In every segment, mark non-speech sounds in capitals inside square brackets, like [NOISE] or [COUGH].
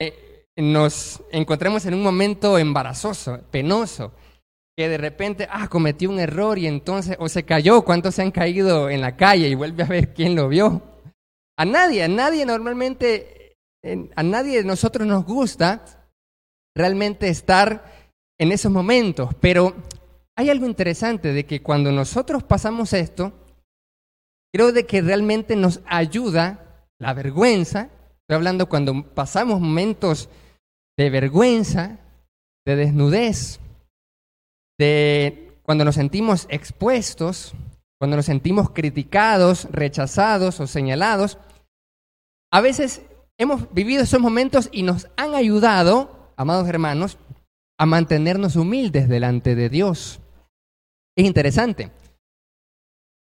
eh, nos encontremos en un momento embarazoso, penoso, que de repente, ah, cometió un error y entonces, o se cayó, ¿cuántos se han caído en la calle y vuelve a ver quién lo vio? A nadie, a nadie normalmente, a nadie de nosotros nos gusta realmente estar en esos momentos, pero hay algo interesante de que cuando nosotros pasamos esto, creo de que realmente nos ayuda la vergüenza, estoy hablando cuando pasamos momentos de vergüenza, de desnudez, de cuando nos sentimos expuestos, cuando nos sentimos criticados, rechazados o señalados, a veces hemos vivido esos momentos y nos han ayudado, amados hermanos, a mantenernos humildes delante de Dios. Es interesante.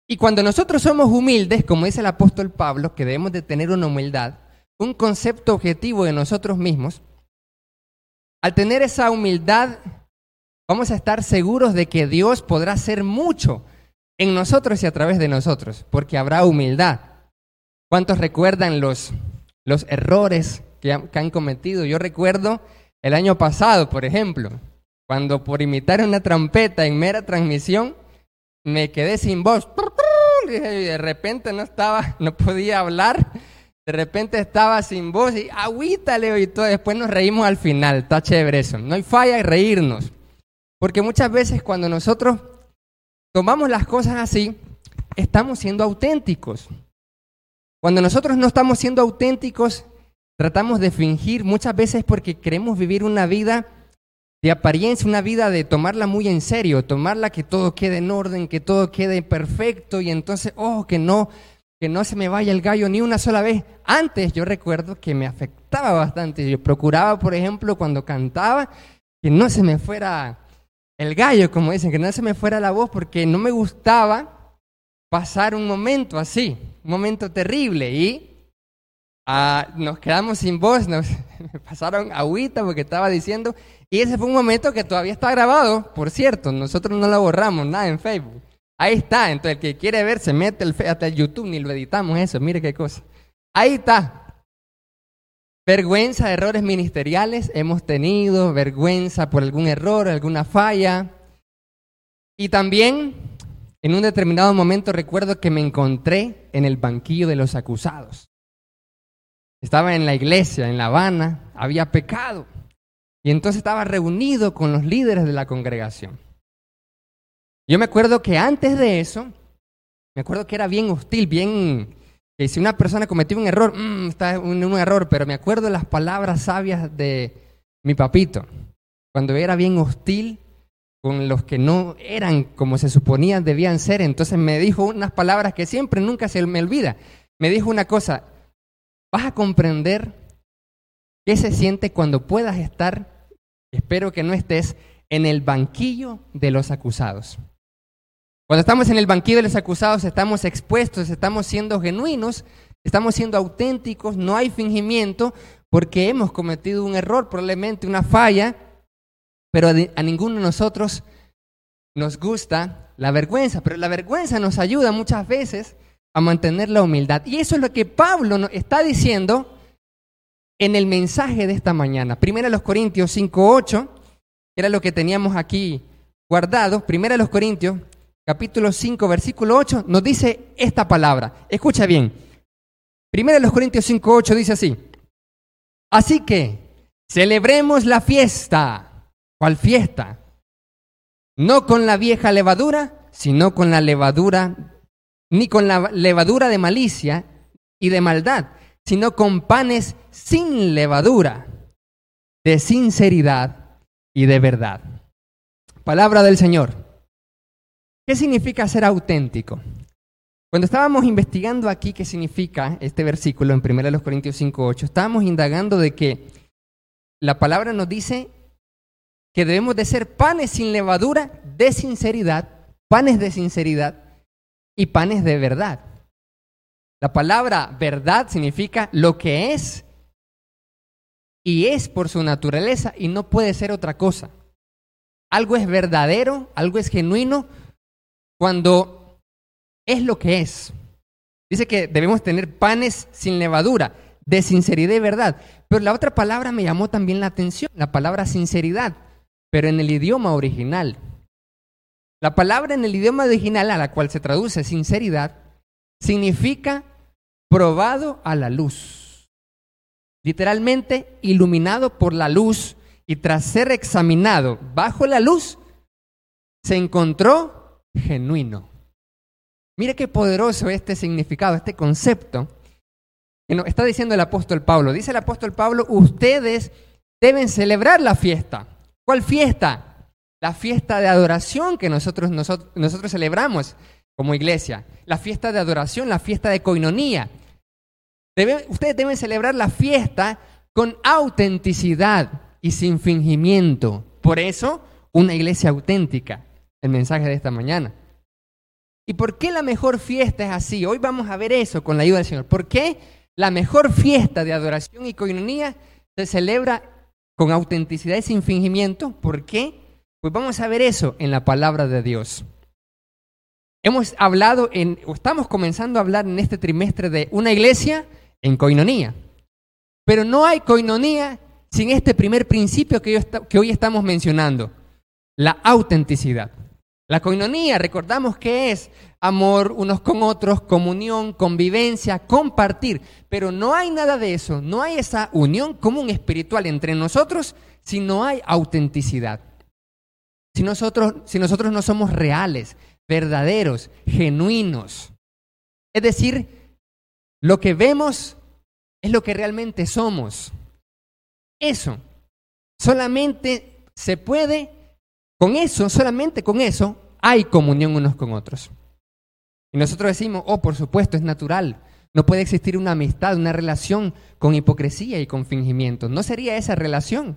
Y cuando nosotros somos humildes, como dice el apóstol Pablo, que debemos de tener una humildad, un concepto objetivo de nosotros mismos, al tener esa humildad, vamos a estar seguros de que Dios podrá hacer mucho en nosotros y a través de nosotros, porque habrá humildad. ¿Cuántos recuerdan los, los errores que, han cometido? Yo recuerdo el año pasado, por ejemplo, cuando por imitar una trompeta en mera transmisión, me quedé sin voz. [LAUGHS] Y de repente no estaba, no podía hablar. De repente estaba sin voz y agüita, Leo, y todo. Después nos reímos al final. Está chévere eso. No hay falla en reírnos. Porque muchas veces cuando nosotros tomamos las cosas así, estamos siendo auténticos. Cuando nosotros no estamos siendo auténticos, tratamos de fingir muchas veces porque queremos vivir una vida de apariencia, una vida de tomarla muy en serio, tomarla que todo quede en orden, que todo quede perfecto y entonces, oh, que no, que no se me vaya el gallo ni una sola vez. Antes yo recuerdo que me afectaba bastante. Yo procuraba, por ejemplo, cuando cantaba, que no se me fuera el gallo, como dicen, que no se me fuera la voz porque no me gustaba pasar un momento así, un momento terrible y Ah, nos quedamos sin voz, nos [LAUGHS] pasaron agüita porque estaba diciendo, y ese fue un momento que todavía está grabado, por cierto, nosotros no lo borramos nada en Facebook. Ahí está, entonces el que quiere ver se mete el, hasta el YouTube, ni lo editamos eso, mire qué cosa. Ahí está. Vergüenza, errores ministeriales hemos tenido, vergüenza por algún error, alguna falla. Y también en un determinado momento recuerdo que me encontré en el banquillo de los acusados. Estaba en la iglesia, en La Habana, había pecado. Y entonces estaba reunido con los líderes de la congregación. Yo me acuerdo que antes de eso, me acuerdo que era bien hostil, bien... Que si una persona cometió un error, mmm, está un, un error, pero me acuerdo las palabras sabias de mi papito, cuando era bien hostil con los que no eran como se suponía debían ser. Entonces me dijo unas palabras que siempre, nunca se me olvida. Me dijo una cosa, vas a comprender qué se siente cuando puedas estar, espero que no estés, en el banquillo de los acusados. Cuando estamos en el banquillo de los acusados estamos expuestos, estamos siendo genuinos, estamos siendo auténticos, no hay fingimiento porque hemos cometido un error, probablemente una falla, pero a ninguno de nosotros nos gusta la vergüenza, pero la vergüenza nos ayuda muchas veces a mantener la humildad. Y eso es lo que Pablo está diciendo en el mensaje de esta mañana. Primera los Corintios 5.8, era lo que teníamos aquí guardado. Primera los Corintios, capítulo 5, versículo 8, nos dice esta palabra. Escucha bien. Primera los Corintios 5.8 dice así. Así que celebremos la fiesta. ¿Cuál fiesta? No con la vieja levadura, sino con la levadura ni con la levadura de malicia y de maldad, sino con panes sin levadura, de sinceridad y de verdad. Palabra del Señor. ¿Qué significa ser auténtico? Cuando estábamos investigando aquí qué significa este versículo en 1 Corintios 5.8, estábamos indagando de que la palabra nos dice que debemos de ser panes sin levadura de sinceridad, panes de sinceridad y panes de verdad. La palabra verdad significa lo que es y es por su naturaleza y no puede ser otra cosa. Algo es verdadero, algo es genuino cuando es lo que es. Dice que debemos tener panes sin levadura, de sinceridad y verdad. Pero la otra palabra me llamó también la atención, la palabra sinceridad, pero en el idioma original. La palabra en el idioma original a la cual se traduce sinceridad significa probado a la luz. Literalmente iluminado por la luz y tras ser examinado bajo la luz, se encontró genuino. Mire qué poderoso este significado, este concepto. está diciendo el apóstol Pablo. Dice el apóstol Pablo, ustedes deben celebrar la fiesta. ¿Cuál fiesta? La fiesta de adoración que nosotros, nosotros, nosotros celebramos como iglesia. La fiesta de adoración, la fiesta de coinonía. ustedes deben celebrar la fiesta con autenticidad y sin fingimiento. Por eso, una iglesia auténtica. El mensaje de esta mañana. ¿Y por qué la mejor fiesta es así? Hoy vamos a ver eso con la ayuda del Señor. ¿Por qué la mejor fiesta de adoración y coinonía se celebra con autenticidad y sin fingimiento? ¿Por qué? Pues vamos a ver eso en la palabra de Dios. Hemos hablado en, o estamos comenzando a hablar en este trimestre de una iglesia en coinonía. Pero no hay coinonía sin este primer principio que, que hoy estamos mencionando, la autenticidad. La coinonía, recordamos que es amor unos con otros, comunión, convivencia, compartir, pero no hay nada de eso, no hay esa unión común espiritual entre nosotros si no hay autenticidad. Si nosotros, si nosotros no somos reales, verdaderos, genuinos. Es decir, lo que vemos es lo que realmente somos. Eso solamente se puede con eso, solamente con eso, hay comunión unos con otros. Y nosotros decimos, oh, por supuesto, es natural. No puede existir una amistad, una relación con hipocresía y con fingimiento. No sería esa relación.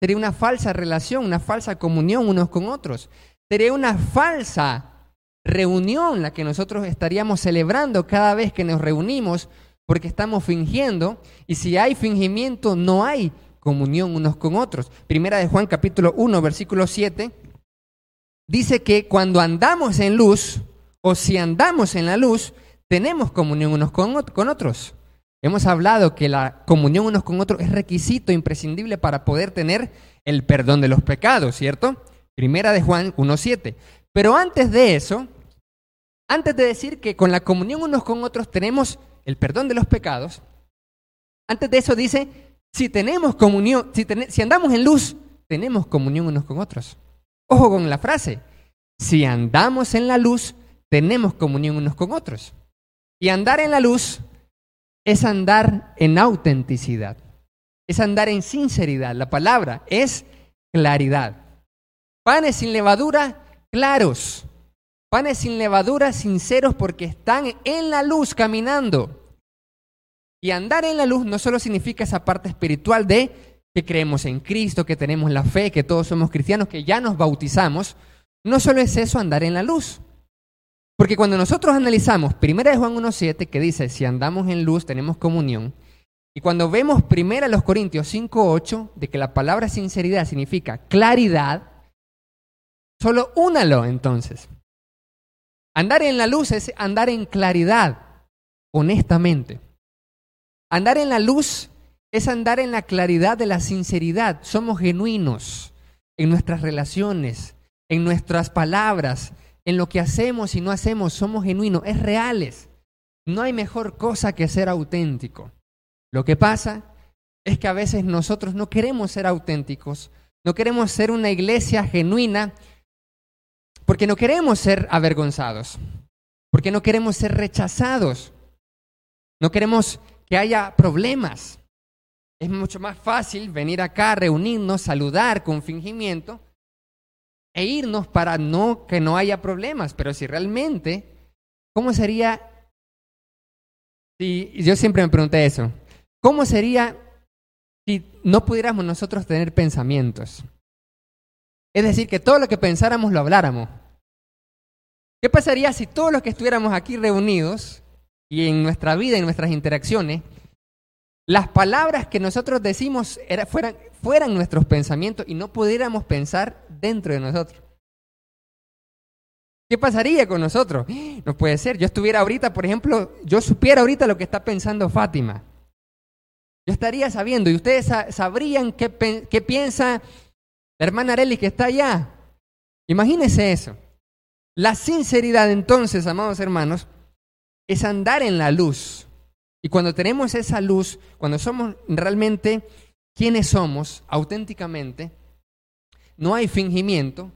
Sería una falsa relación, una falsa comunión unos con otros. Sería una falsa reunión la que nosotros estaríamos celebrando cada vez que nos reunimos porque estamos fingiendo. Y si hay fingimiento, no hay comunión unos con otros. Primera de Juan capítulo 1, versículo 7, dice que cuando andamos en luz, o si andamos en la luz, tenemos comunión unos con, con otros. Hemos hablado que la comunión unos con otros es requisito imprescindible para poder tener el perdón de los pecados, ¿cierto? Primera de Juan 1.7. Pero antes de eso, antes de decir que con la comunión unos con otros tenemos el perdón de los pecados, antes de eso dice si tenemos comunión, si, andamos en luz, tenemos comunión unos con otros. Ojo con la frase. Si andamos en la luz, tenemos comunión unos con otros. Y andar en la luz es andar en autenticidad, es andar en sinceridad. La palabra es claridad. Panes sin levadura, claros. Panes sin levadura, sinceros porque están en la luz caminando. Y andar en la luz no solo significa esa parte espiritual de que creemos en Cristo, que tenemos la fe, que todos somos cristianos, que ya nos bautizamos. No solo es eso andar en la luz. Porque cuando nosotros analizamos 1 Juan 1.7, que dice, si andamos en luz tenemos comunión, y cuando vemos 1 Corintios 5.8, de que la palabra sinceridad significa claridad, solo únalo entonces. Andar en la luz es andar en claridad, honestamente. Andar en la luz es andar en la claridad de la sinceridad. Somos genuinos en nuestras relaciones, en nuestras palabras, en lo que hacemos y no hacemos. Somos genuinos, es reales. No hay mejor cosa que ser auténtico. Lo que pasa es que a veces nosotros no queremos ser auténticos, no queremos ser una iglesia genuina porque no queremos ser avergonzados, porque no queremos ser rechazados, no queremos que haya problemas. Es mucho más fácil venir acá, reunirnos, saludar con fingimiento e irnos para no que no haya problemas. Pero si realmente, ¿cómo sería? Si yo siempre me pregunté eso, ¿cómo sería si no pudiéramos nosotros tener pensamientos? Es decir, que todo lo que pensáramos lo habláramos. ¿Qué pasaría si todos los que estuviéramos aquí reunidos y en nuestra vida, en nuestras interacciones, las palabras que nosotros decimos fueran, nuestros pensamientos y no pudiéramos pensar dentro de nosotros. ¿Qué pasaría con nosotros? No puede ser. Yo estuviera ahorita, por ejemplo, yo supiera ahorita lo que está pensando Fátima. Yo estaría sabiendo y ustedes sabrían qué, piensa la hermana Areli que está allá. Imagínense eso. La sinceridad entonces, amados hermanos, es andar en la luz. Y cuando tenemos esa luz, cuando somos realmente quienes somos auténticamente, no hay fingimiento,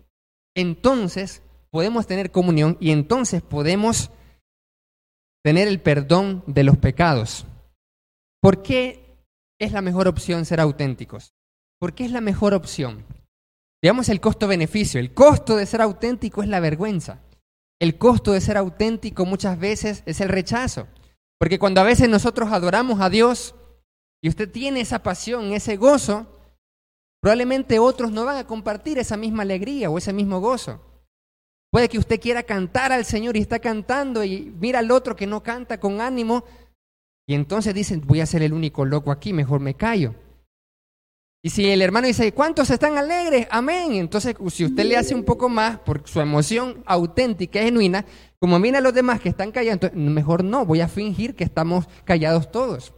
entonces podemos tener comunión y entonces podemos tener el perdón de los pecados. ¿Por qué es la mejor opción ser auténticos? ¿Por qué es la mejor opción? Digamos el costo-beneficio. El costo de ser auténtico es la vergüenza. El costo de ser auténtico muchas veces es el rechazo. Porque cuando a veces nosotros adoramos a Dios y usted tiene esa pasión, ese gozo, probablemente otros no van a compartir esa misma alegría o ese mismo gozo. Puede que usted quiera cantar al Señor y está cantando y mira al otro que no canta con ánimo y entonces dicen, voy a ser el único loco aquí, mejor me callo. Y si el hermano dice, ¿cuántos están alegres? Amén. Entonces, si usted le hace un poco más por su emoción auténtica, genuina, como mira a los demás que están callando, mejor no, voy a fingir que estamos callados todos.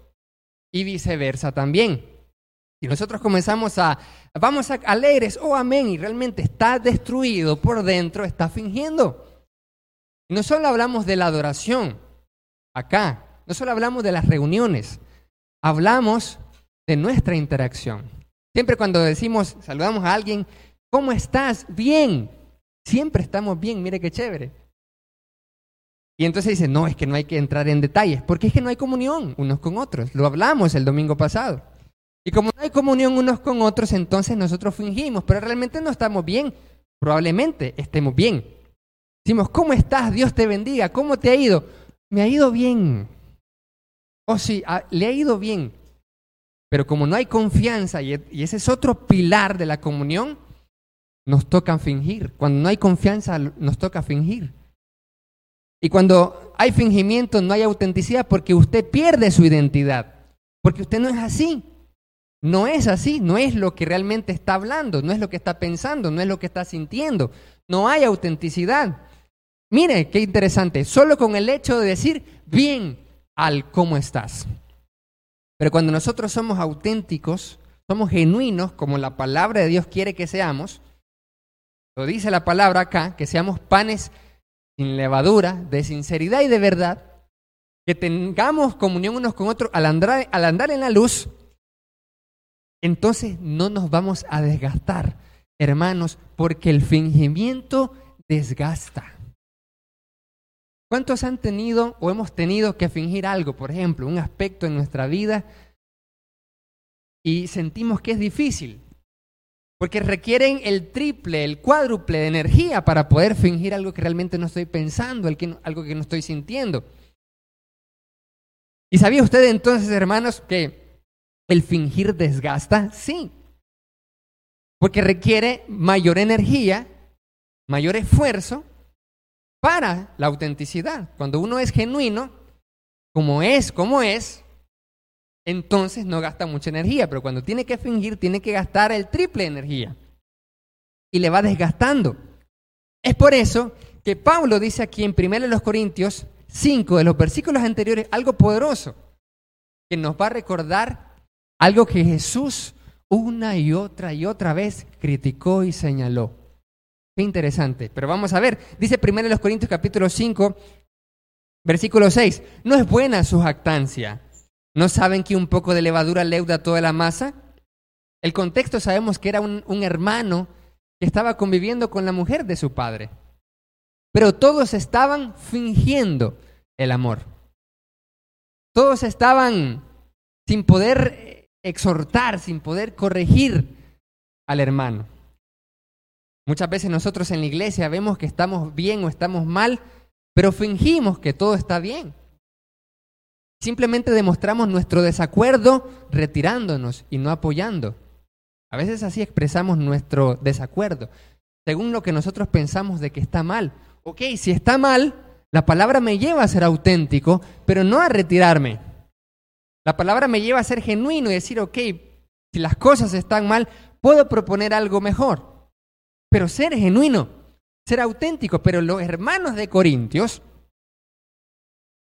Y viceversa también. Si nosotros comenzamos a, vamos a alegres, oh amén, y realmente está destruido por dentro, está fingiendo. Y no solo hablamos de la adoración, acá, no solo hablamos de las reuniones, hablamos de nuestra interacción. Siempre cuando decimos, saludamos a alguien, ¿cómo estás? Bien. Siempre estamos bien, mire qué chévere. Y entonces dice, no, es que no hay que entrar en detalles, porque es que no hay comunión unos con otros. Lo hablamos el domingo pasado. Y como no hay comunión unos con otros, entonces nosotros fingimos, pero realmente no estamos bien. Probablemente estemos bien. Decimos, ¿cómo estás? Dios te bendiga. ¿Cómo te ha ido? Me ha ido bien. Oh, sí, ah, le ha ido bien. Pero como no hay confianza, y ese es otro pilar de la comunión, nos toca fingir. Cuando no hay confianza, nos toca fingir. Y cuando hay fingimiento, no hay autenticidad porque usted pierde su identidad. Porque usted no es así. No es así, no es lo que realmente está hablando, no es lo que está pensando, no es lo que está sintiendo. No hay autenticidad. Mire, qué interesante, solo con el hecho de decir bien al cómo estás. Pero cuando nosotros somos auténticos, somos genuinos, como la palabra de Dios quiere que seamos, lo dice la palabra acá, que seamos panes sin levadura, de sinceridad y de verdad, que tengamos comunión unos con otros al andar, al andar en la luz, entonces no nos vamos a desgastar, hermanos, porque el fingimiento desgasta. ¿Cuántos han tenido o hemos tenido que fingir algo, por ejemplo, un aspecto en nuestra vida y sentimos que es difícil? Porque requieren el triple, el cuádruple de energía para poder fingir algo que realmente no estoy pensando, algo que no estoy sintiendo. ¿Y sabía usted entonces, hermanos, que ¿El fingir desgasta? Sí. Porque requiere mayor energía, mayor esfuerzo para la autenticidad. Cuando uno es genuino, como es, como es, entonces no gasta mucha energía. Pero cuando tiene que fingir, tiene que gastar el triple energía. Y le va desgastando. Es por eso que Pablo dice aquí en 1 Corintios 5 de los versículos anteriores algo poderoso que nos va a recordar algo que Jesús una y otra y otra vez criticó y señaló. Interesante. Pero vamos a ver, dice primero los Corintios capítulo 5, versículo 6, no es buena su jactancia. ¿No saben que un poco de levadura leuda toda la masa? El contexto sabemos que era un, un hermano que estaba conviviendo con la mujer de su padre. Pero todos estaban fingiendo el amor. Todos estaban sin poder exhortar, sin poder corregir al hermano. Muchas veces nosotros en la iglesia vemos que estamos bien o estamos mal, pero fingimos que todo está bien. Simplemente demostramos nuestro desacuerdo retirándonos y no apoyando. A veces así expresamos nuestro desacuerdo, según lo que nosotros pensamos de que está mal. Ok, si está mal, la palabra me lleva a ser auténtico, pero no a retirarme. La palabra me lleva a ser genuino y decir, ok, si las cosas están mal, puedo proponer algo mejor. Pero ser genuino, ser auténtico. Pero los hermanos de Corintios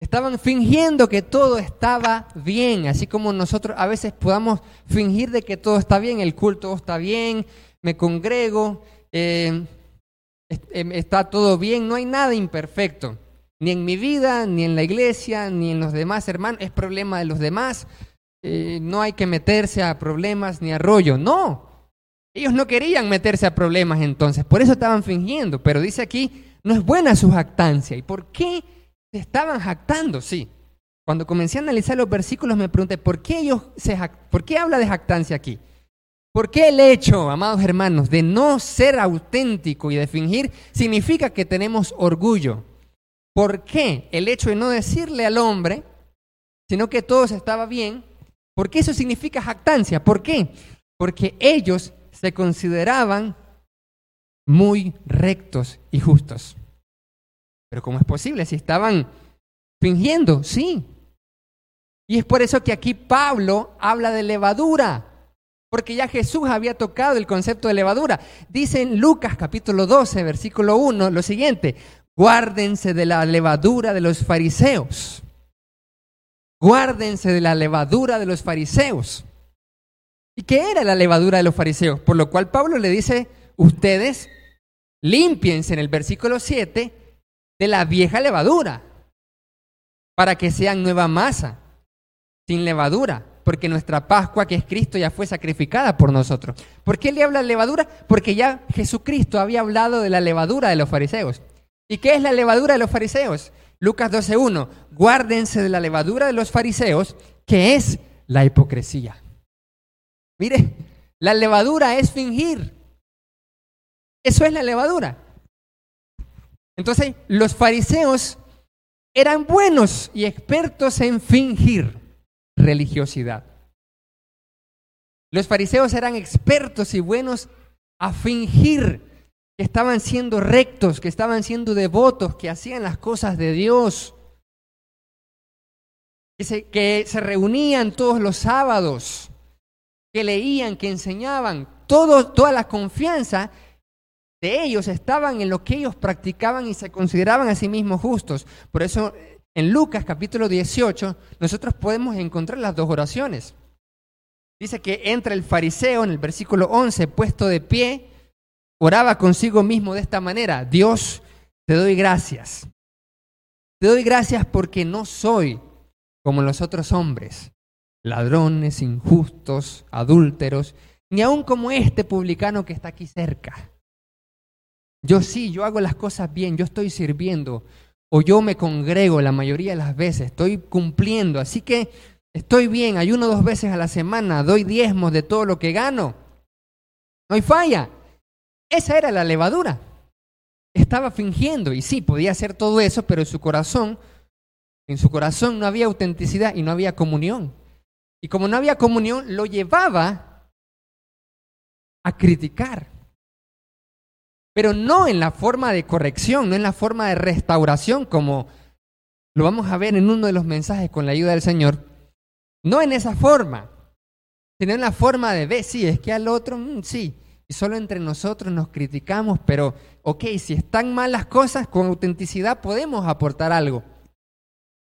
Estaban fingiendo que todo estaba bien, así como nosotros a veces podamos fingir de que todo está bien, el culto está bien, me congrego, eh, em, está todo bien, no hay nada imperfecto, ni en mi vida, ni en la iglesia, ni en los demás hermanos, es problema de los demás, eh, no hay que meterse a problemas ni a rollo, no. Ellos no querían meterse a problemas entonces, por eso estaban fingiendo, pero dice aquí, no es buena su jactancia. ¿Y por qué se estaban jactando? Sí. Cuando comencé a analizar los versículos me pregunté, ¿por qué ellos se ¿por qué habla de jactancia aquí? ¿Por qué el hecho, amados hermanos, de no ser auténtico y de fingir significa que tenemos orgullo? ¿Por qué el hecho de no decirle al hombre, sino que todo estaba bien, ¿por qué eso significa jactancia? ¿Por qué? Porque ellos se consideraban muy rectos y justos. Pero ¿cómo es posible? Si estaban fingiendo, sí. Y es por eso que aquí Pablo habla de levadura, porque ya Jesús había tocado el concepto de levadura. Dice en Lucas capítulo 12, versículo 1, lo siguiente, guárdense de la levadura de los fariseos. Guárdense de la levadura de los fariseos. ¿Y qué era la levadura de los fariseos? Por lo cual Pablo le dice, ustedes Límpiense en el versículo 7 de la vieja levadura, para que sean nueva masa, sin levadura, porque nuestra Pascua, que es Cristo, ya fue sacrificada por nosotros. ¿Por qué le habla levadura? Porque ya Jesucristo había hablado de la levadura de los fariseos. ¿Y qué es la levadura de los fariseos? Lucas 12.1, guárdense de la levadura de los fariseos, que es la hipocresía. Mire, la levadura es fingir. Eso es la levadura. Entonces, los fariseos eran buenos y expertos en fingir religiosidad. Los fariseos eran expertos y buenos a fingir que estaban siendo rectos, que estaban siendo devotos, que hacían las cosas de Dios, que se, reunían todos los sábados, que leían, que enseñaban, todo, toda la confianza de ellos estaban en lo que ellos practicaban y se consideraban a sí mismos justos. Por eso en Lucas capítulo 18 nosotros podemos encontrar las dos oraciones. Dice que entra el fariseo en el versículo 11, puesto de pie, oraba consigo mismo de esta manera, Dios, te doy gracias. Te doy gracias porque no soy como los otros hombres, ladrones, injustos, adúlteros, ni aun como este publicano que está aquí cerca. Yo sí, yo hago las cosas bien, yo estoy sirviendo, o yo me congrego la mayoría de las veces, estoy cumpliendo, así que estoy bien, ayuno dos veces a la semana, doy diezmos de todo lo que gano. No hay falla. Esa era la levadura. Estaba fingiendo, y sí, podía hacer todo eso, pero en su corazón, en su corazón no había autenticidad y no había comunión. Y como no había comunión, lo llevaba a criticar pero no en la forma de corrección, no en la forma de restauración, como lo vamos a ver en uno de los mensajes con la ayuda del Señor. No en esa forma, sino en la forma de ver, sí, es que al otro, mm, sí, y solo entre nosotros nos criticamos, pero, ok, si están mal las cosas, con autenticidad podemos aportar algo.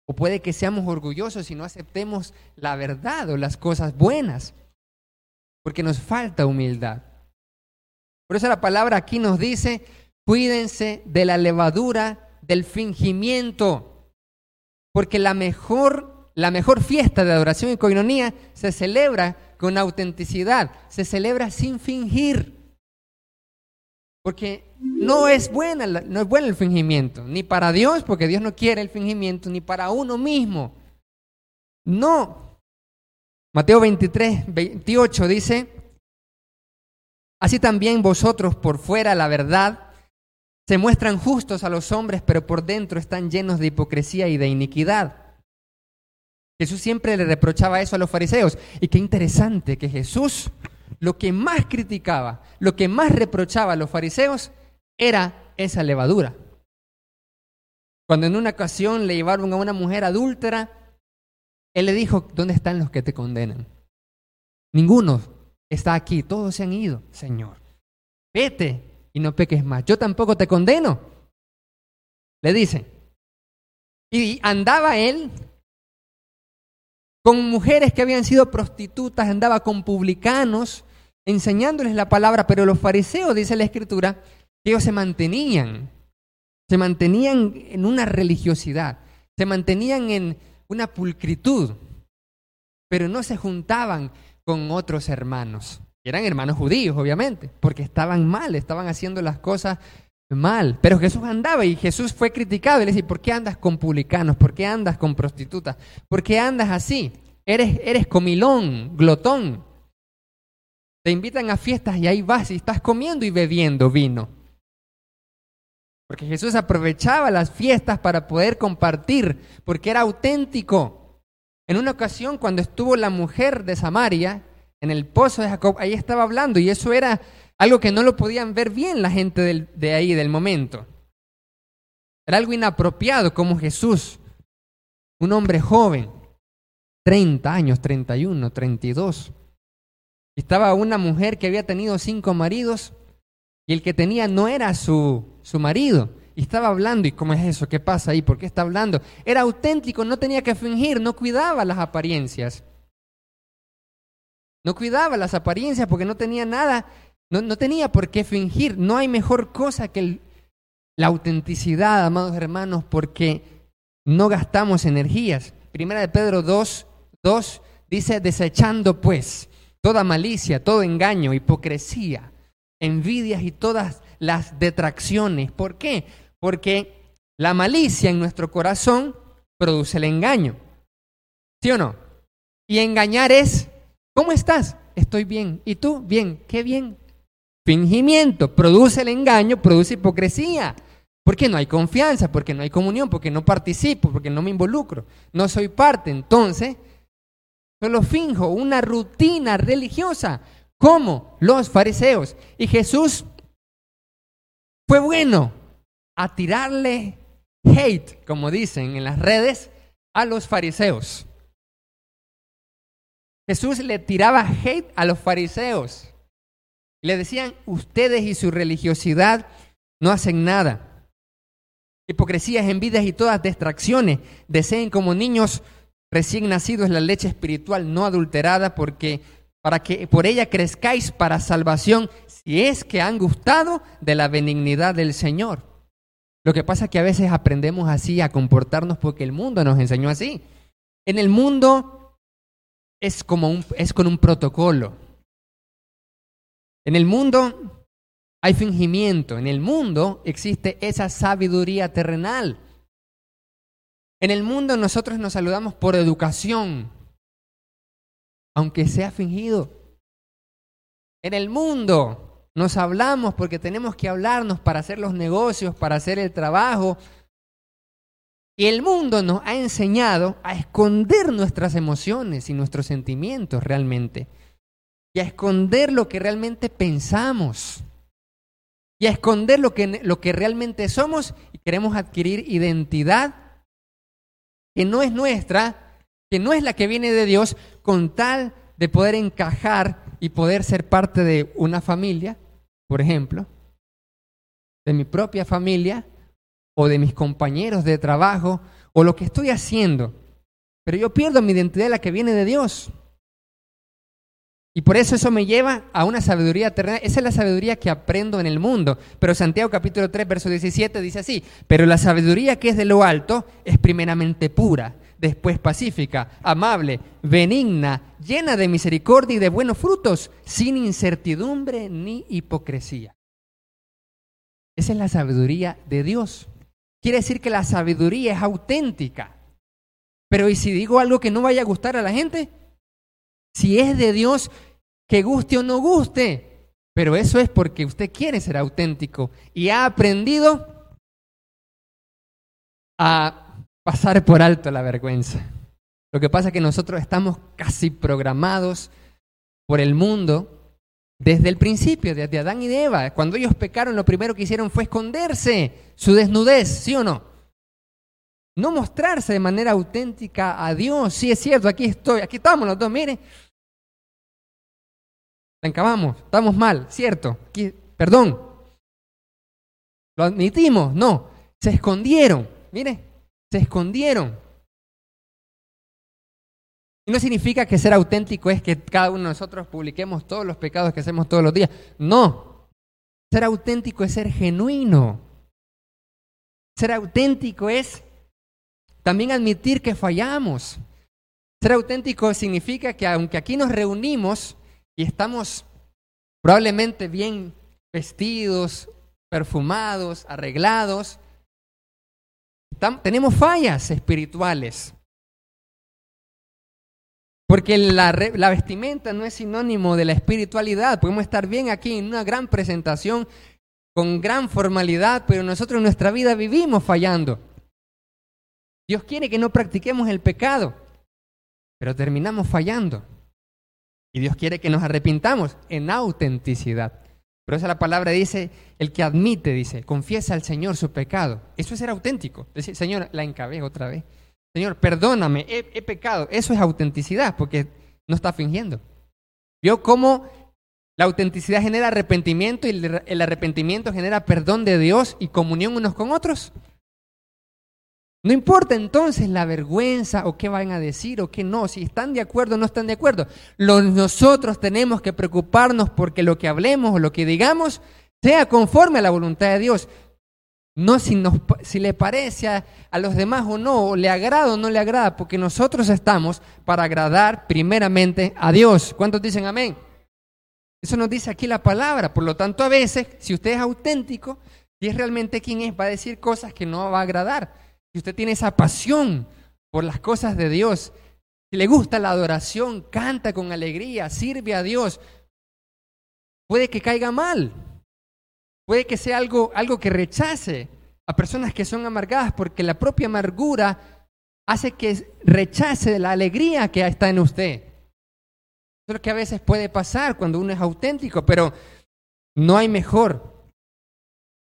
O puede que seamos orgullosos y no aceptemos la verdad o las cosas buenas, porque nos falta humildad. Por eso la palabra aquí nos dice, cuídense de la levadura del fingimiento, porque la mejor, la mejor fiesta de adoración y coinonía se celebra con autenticidad, se celebra sin fingir. Porque no es, buena, no es bueno el fingimiento, ni para Dios, porque Dios no quiere el fingimiento, ni para uno mismo. No. Mateo 23, 28 dice, Así también vosotros por fuera, la verdad, se muestran justos a los hombres, pero por dentro están llenos de hipocresía y de iniquidad. Jesús siempre le reprochaba eso a los fariseos. Y qué interesante que Jesús lo que más criticaba, lo que más reprochaba a los fariseos era esa levadura. Cuando en una ocasión le llevaron a una mujer adúltera, él le dijo, ¿dónde están los que te condenan? Ninguno está aquí, todos se han ido, Señor. Vete y no peques más. Yo tampoco te condeno. Le dice. Y andaba él con mujeres que habían sido prostitutas, andaba con publicanos, enseñándoles la palabra, pero los fariseos, dice la escritura, ellos se mantenían, se mantenían en una religiosidad, se mantenían en una pulcritud, pero no se juntaban con otros hermanos. Eran hermanos judíos, obviamente, porque estaban mal, estaban haciendo las cosas mal. Pero Jesús andaba y Jesús fue criticado y le decía, ¿por qué andas con publicanos? ¿Por qué andas con prostitutas? ¿Por qué andas así? Eres, eres comilón, glotón. Te invitan a fiestas y ahí vas y estás comiendo y bebiendo vino. Porque Jesús aprovechaba las fiestas para poder compartir, porque era auténtico. En una ocasión, cuando estuvo la mujer de Samaria en el pozo de Jacob, ahí estaba hablando y eso era algo que no lo podían ver bien la gente de ahí, del momento. Era algo inapropiado como Jesús, un hombre joven, 30 años, 31, 32. Estaba una mujer que había tenido cinco maridos y el que tenía no era su, su marido. Y estaba hablando, ¿y cómo es eso? ¿Qué pasa ahí? ¿Por qué está hablando? Era auténtico, no tenía que fingir, no cuidaba las apariencias. No cuidaba las apariencias porque no tenía nada, no, no tenía por qué fingir. No hay mejor cosa que la autenticidad, amados hermanos, porque no gastamos energías. Primera de Pedro 2, 2 dice, desechando pues toda malicia, todo engaño, hipocresía envidias y todas las detracciones. ¿Por qué? Porque la malicia en nuestro corazón produce el engaño. ¿Sí o no? Y engañar es, ¿cómo estás? Estoy bien. ¿Y tú? Bien. ¿Qué bien? Fingimiento. Produce el engaño, produce hipocresía. Porque no hay confianza, porque no hay comunión, porque no participo, porque no me involucro, no soy parte. Entonces, solo finjo una rutina religiosa como los fariseos. Y Jesús fue bueno a tirarle hate, como dicen en las redes, a los fariseos. Jesús le tiraba hate a los fariseos. Le decían, ustedes y su religiosidad no hacen nada. Hipocresías, envidias y todas distracciones. Deseen como niños recién nacidos la leche espiritual no adulterada porque para que por ella crezcáis para salvación, si es que han gustado de la benignidad del Señor. Lo que pasa es que a veces aprendemos así a comportarnos porque el mundo nos enseñó así. En el mundo es como es con un protocolo. En el mundo hay fingimiento, en el mundo existe esa sabiduría terrenal. En el mundo nosotros nos saludamos por educación, aunque sea fingido. En el mundo nos hablamos porque tenemos que hablarnos para hacer los negocios, para hacer el trabajo. Y el mundo nos ha enseñado a esconder nuestras emociones y nuestros sentimientos realmente. Y a esconder lo que realmente pensamos. Y a esconder lo que, lo que realmente somos y queremos adquirir identidad que no es nuestra, que no es la que viene de Dios, con tal de poder encajar y poder ser parte de una familia, por ejemplo, de mi propia familia o de mis compañeros de trabajo o lo que estoy haciendo. Pero yo pierdo mi identidad, la que viene de Dios. Y por eso eso me lleva a una sabiduría terrenal. Esa es la sabiduría que aprendo en el mundo. Pero Santiago capítulo 3, verso 17 dice así, pero la sabiduría que es de lo alto es primeramente pura, después pacífica, amable, benigna, llena de misericordia y de buenos frutos, sin incertidumbre ni hipocresía. Esa es la sabiduría de Dios. Quiere decir que la sabiduría es auténtica. Pero ¿y si digo algo que no vaya a gustar a la gente? Si es de Dios, que guste o no guste. Pero eso es porque usted quiere ser auténtico y ha aprendido a pasar por alto la vergüenza. Lo que pasa es que nosotros estamos casi programados por el mundo desde el principio, desde Adán y de Eva. Cuando ellos pecaron, lo primero que hicieron fue esconderse su desnudez, ¿sí o no? No mostrarse de manera auténtica a Dios. Sí, es cierto, aquí estoy, aquí estamos los dos, mire. Encabamos, estamos mal, cierto. perdón. Lo admitimos, no. Se escondieron. Mire, se escondieron. Y no significa que ser auténtico es que cada uno de nosotros publiquemos todos los pecados que hacemos todos los días. No. Ser auténtico es ser genuino. Ser auténtico es también admitir que fallamos. Ser auténtico significa que aunque aquí nos reunimos y estamos probablemente bien vestidos, perfumados, arreglados, tenemos fallas espirituales. Porque la, la, vestimenta no es sinónimo de la espiritualidad. Podemos estar bien aquí en una gran presentación, con gran formalidad, pero nosotros en nuestra vida vivimos fallando. Dios quiere que no practiquemos el pecado, pero terminamos fallando. Y Dios quiere que nos arrepintamos en autenticidad. Pero esa la palabra dice, el que admite, dice, confiesa al Señor su pecado. Eso es ser auténtico. Decir, Señor, la encabé otra vez. Señor, perdóname, he, pecado. Eso es autenticidad, porque no está fingiendo. ¿Vio cómo la autenticidad genera arrepentimiento y el arrepentimiento genera perdón de Dios y comunión unos con otros? No importa entonces la vergüenza o qué van a decir o qué no, si están de acuerdo o no están de acuerdo. nosotros tenemos que preocuparnos porque lo que hablemos o lo que digamos sea conforme a la voluntad de Dios. No si, nos, si le parece a, los demás o no, o le agrada o no le agrada, porque nosotros estamos para agradar primeramente a Dios. ¿Cuántos dicen amén? Eso nos dice aquí la palabra. Por lo tanto, a veces, si usted es auténtico, y es realmente quien es, va a decir cosas que no va a agradar. Si usted tiene esa pasión por las cosas de Dios, si le gusta la adoración, canta con alegría, sirve a Dios, puede que caiga mal. Puede que sea algo, algo que rechace a personas que son amargadas porque la propia amargura hace que rechace la alegría que está en usted. Eso es lo que a veces puede pasar cuando uno es auténtico, pero no hay mejor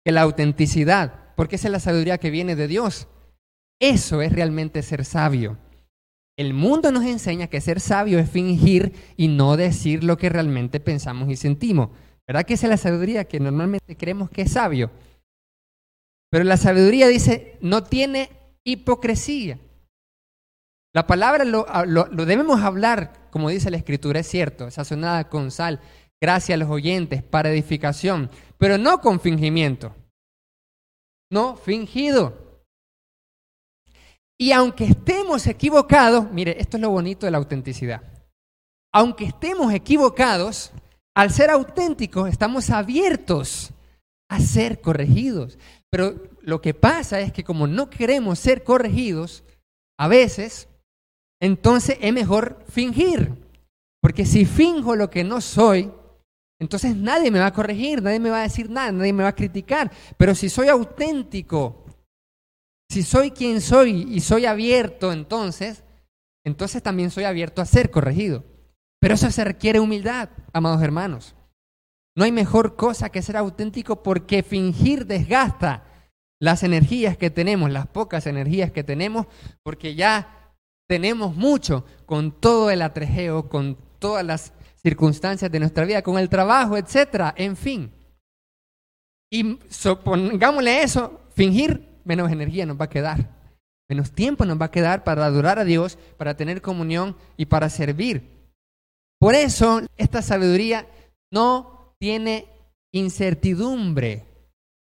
que la autenticidad, porque esa es la sabiduría que viene de Dios. Eso es realmente ser sabio. El mundo nos enseña que ser sabio es fingir y no decir lo que realmente pensamos y sentimos. ¿Verdad que esa es la sabiduría que normalmente creemos que es sabio? Pero la sabiduría dice, no tiene hipocresía. La palabra lo, debemos hablar, como dice la escritura, es cierto, sazonada con sal, gracias a los oyentes, para edificación, pero no con fingimiento. No fingido. Y aunque estemos equivocados, mire, esto es lo bonito de la autenticidad. Aunque estemos equivocados, al ser auténticos estamos abiertos a ser corregidos. Pero lo que pasa es que como no queremos ser corregidos, a veces, entonces es mejor fingir. Porque si finjo lo que no soy, entonces nadie me va a corregir, nadie me va a decir nada, nadie me va a criticar. Pero si soy auténtico, si soy quien soy y soy abierto, entonces, entonces también soy abierto a ser corregido. Pero eso se requiere humildad, amados hermanos. No hay mejor cosa que ser auténtico porque fingir desgasta las energías que tenemos, las pocas energías que tenemos, porque ya tenemos mucho con todo el atrejeo, con todas las circunstancias de nuestra vida, con el trabajo, etcétera, en fin. Y supongámosle eso, fingir menos energía nos va a quedar, menos tiempo nos va a quedar para adorar a Dios, para tener comunión y para servir. Por eso esta sabiduría no tiene incertidumbre.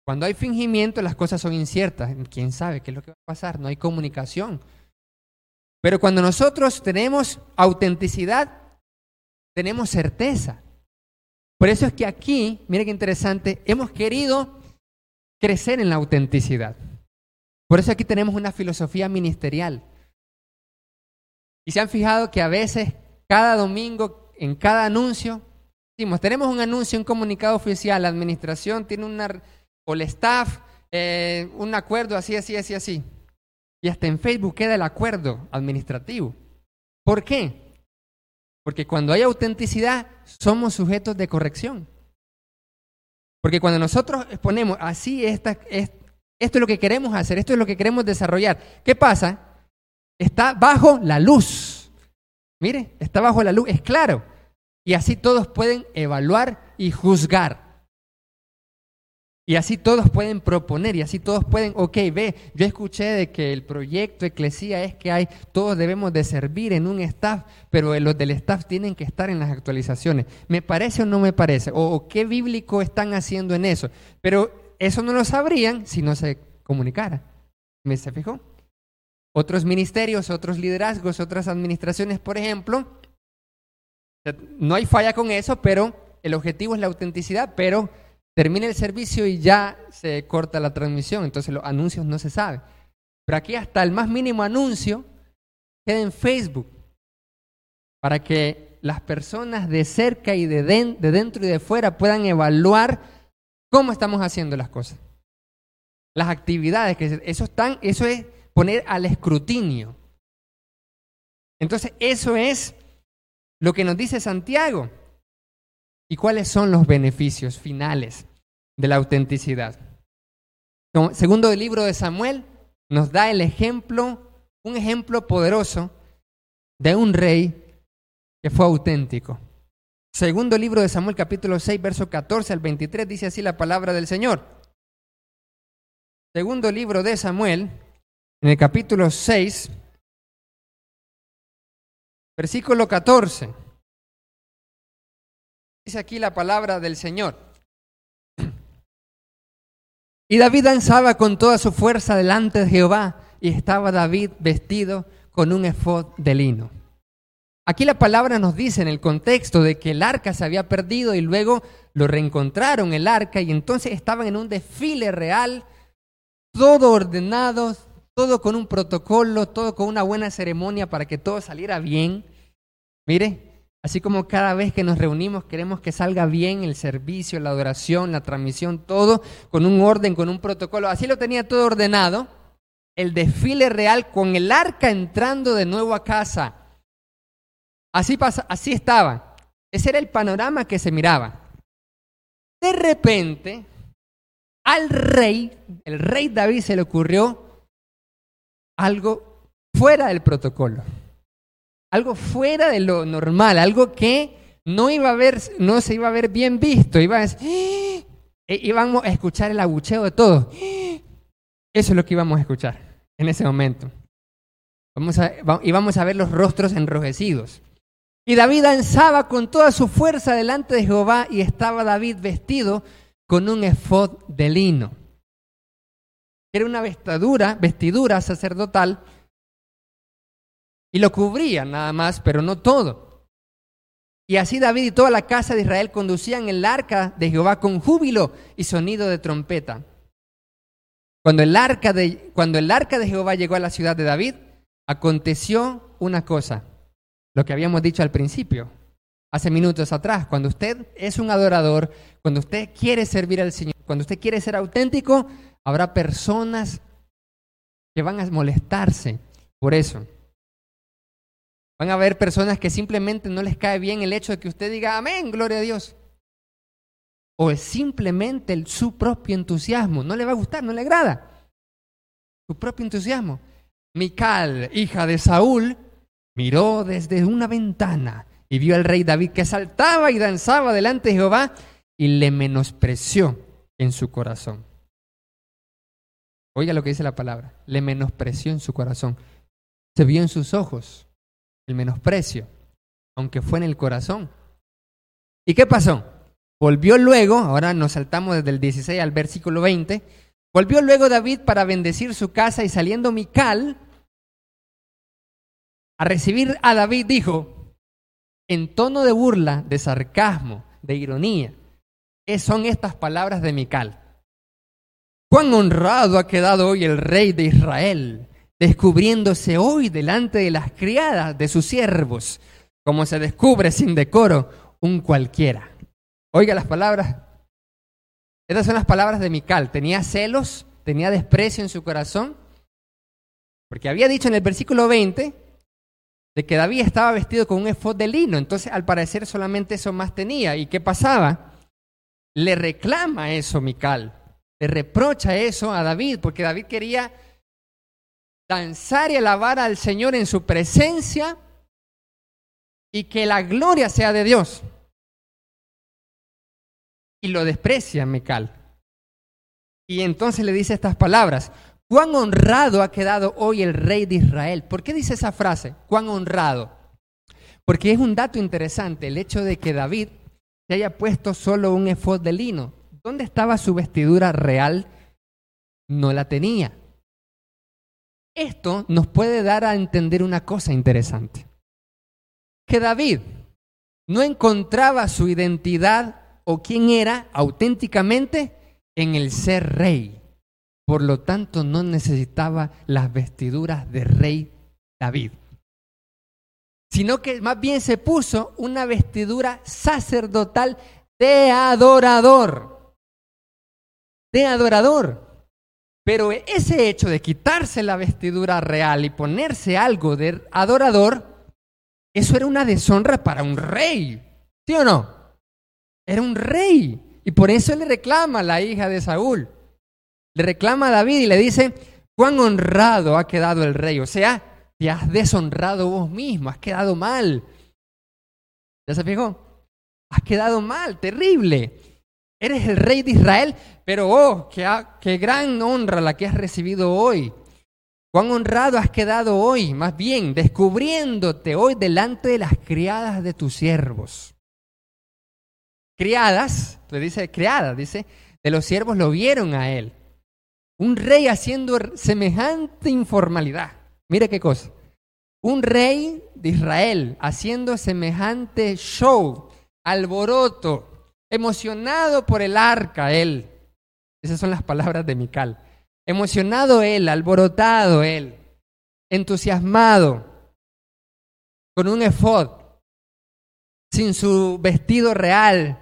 Cuando hay fingimiento las cosas son inciertas. ¿Quién sabe qué es lo que va a pasar? No hay comunicación. Pero cuando nosotros tenemos autenticidad, tenemos certeza. Por eso es que aquí, mire qué interesante, hemos querido crecer en la autenticidad. Por eso aquí tenemos una filosofía ministerial. Y se han fijado que a veces, cada domingo, en cada anuncio, decimos, tenemos un anuncio, un comunicado oficial, la administración tiene una, el staff, eh, un acuerdo así, así, así, así. Y hasta en Facebook queda el acuerdo administrativo. ¿Por qué? Porque cuando hay autenticidad, somos sujetos de corrección. Porque cuando nosotros exponemos así esta, esto es lo que queremos hacer, esto es lo que queremos desarrollar. ¿Qué pasa? Está bajo la luz. Mire, está bajo la luz, es claro. Y así todos pueden evaluar y juzgar. Y así todos pueden proponer y así todos pueden, ok, ve, yo escuché de que el proyecto Eclesía es que hay, todos debemos de servir en un staff, pero los del staff tienen que estar en las actualizaciones. ¿Me parece o no me parece? ¿O, o qué bíblico están haciendo en eso? Pero eso no lo sabrían si no se comunicara. ¿Me se fijó? Otros ministerios, otros liderazgos, otras administraciones, por ejemplo, no hay falla con eso, pero el objetivo es la autenticidad, pero termina el servicio y ya se corta la transmisión, entonces los anuncios no se saben. Pero aquí hasta el más mínimo anuncio queda en Facebook para que las personas de cerca y de, de dentro y de fuera puedan evaluar cómo estamos haciendo las cosas. Las actividades, que eso, están, eso es poner al escrutinio. Entonces, eso es lo que nos dice Santiago. ¿Y cuáles son los beneficios finales de la autenticidad? Segundo el libro de Samuel nos da el ejemplo, un ejemplo poderoso de un rey que fue auténtico. Segundo libro de Samuel capítulo 6, verso 14 al 23 dice así la palabra del Señor. Segundo libro de Samuel, en el capítulo 6, versículo 14. Dice aquí la palabra del Señor. Y David danzaba con toda su fuerza delante de Jehová, y estaba David vestido con un efod de lino. Aquí la palabra nos dice en el contexto de que el arca se había perdido y luego lo reencontraron el arca y entonces estaban en un desfile real, todo ordenado, todo con un protocolo, todo con una buena ceremonia para que todo saliera bien. Mire, Así como cada vez que nos reunimos queremos que salga bien el servicio, la adoración, la transmisión, todo con un orden, con un protocolo. Así lo tenía todo ordenado. El desfile real con el arca entrando de nuevo a casa. Así, pasa, así estaba. Ese era el panorama que se miraba. De repente, al rey, el rey David se le ocurrió algo fuera del protocolo algo fuera de lo normal, algo que no iba a ver, no se iba a ver bien visto, iba a e íbamos a escuchar el abucheo de todos. Eso es lo que íbamos a escuchar en ese momento. Vamos íbamos a ver los rostros enrojecidos. Y David danzaba con toda su fuerza delante de Jehová y estaba David vestido con un efod de lino. Era una vestidura, vestidura sacerdotal y lo cubrían nada más, pero no todo. Y así David y toda la casa de Israel conducían el arca de Jehová con júbilo y sonido de trompeta. Cuando el arca de, cuando el arca de Jehová llegó a la ciudad de David, aconteció una cosa, lo que habíamos dicho al principio, hace minutos atrás. Cuando usted es un adorador, cuando usted quiere servir al Señor, cuando usted quiere ser auténtico, habrá personas que van a molestarse por eso. Van a haber personas que simplemente no les cae bien el hecho de que usted diga amén, gloria a Dios. O es simplemente su propio entusiasmo. No le va a gustar, no le agrada. Su propio entusiasmo. Mical, hija de Saúl, miró desde una ventana y vio al rey David que saltaba y danzaba delante de Jehová y le menospreció en su corazón. Oiga lo que dice la palabra. Le menospreció en su corazón. Se vio en sus ojos el menosprecio, aunque fue en el corazón. ¿Y qué pasó? Volvió luego, ahora nos saltamos desde el 16 al versículo 20, volvió luego David para bendecir su casa y saliendo Mical a recibir a David dijo, en tono de burla, de sarcasmo, de ironía, son estas palabras de Mical. Cuán honrado ha quedado hoy el rey de Israel descubriéndose hoy delante de las criadas de sus siervos, como se descubre sin decoro un cualquiera. Oiga las palabras. Estas son las palabras de Mical. Tenía celos, tenía desprecio en su corazón, porque había dicho en el versículo 20 de que David estaba vestido con un efod de lino, entonces al parecer solamente eso más tenía. ¿Y qué pasaba? Le reclama eso Mical, le reprocha eso a David, porque David quería danzar y alabar al Señor en su presencia y que la gloria sea de Dios. Y lo desprecia Mical. Y entonces le dice estas palabras, cuán honrado ha quedado hoy el rey de Israel. ¿Por qué dice esa frase? Cuán honrado. Porque es un dato interesante el hecho de que David se haya puesto solo un efod de lino. ¿Dónde estaba su vestidura real? No la tenía. Esto nos puede dar a entender una cosa interesante. Que David no encontraba su identidad o quién era auténticamente en el ser rey. Por lo tanto, no necesitaba las vestiduras de rey David, sino que más bien se puso una vestidura sacerdotal de adorador. De adorador. Pero ese hecho de quitarse la vestidura real y ponerse algo de adorador, eso era una deshonra para un rey. ¿Sí o no? Era un rey. Y por eso le reclama a la hija de Saúl. Reclama a David y le dice, cuán honrado ha quedado el rey. O sea, te has deshonrado vos mismo, has quedado mal. ¿Ya se fijó? Has quedado mal, terrible. Eres el rey de Israel, pero oh, qué, qué gran honra la que has recibido hoy. Cuán honrado has quedado hoy, más bien descubriéndote hoy delante de las criadas de tus siervos criadas, le dice criadas, dice, de los siervos lo vieron a él. Un rey haciendo semejante informalidad. Mire qué cosa. Un rey de Israel haciendo semejante show, alboroto, emocionado por el arca, él. Esas son las palabras de Mical. Emocionado él, alborotado él, entusiasmado, con un efod, sin su vestido real,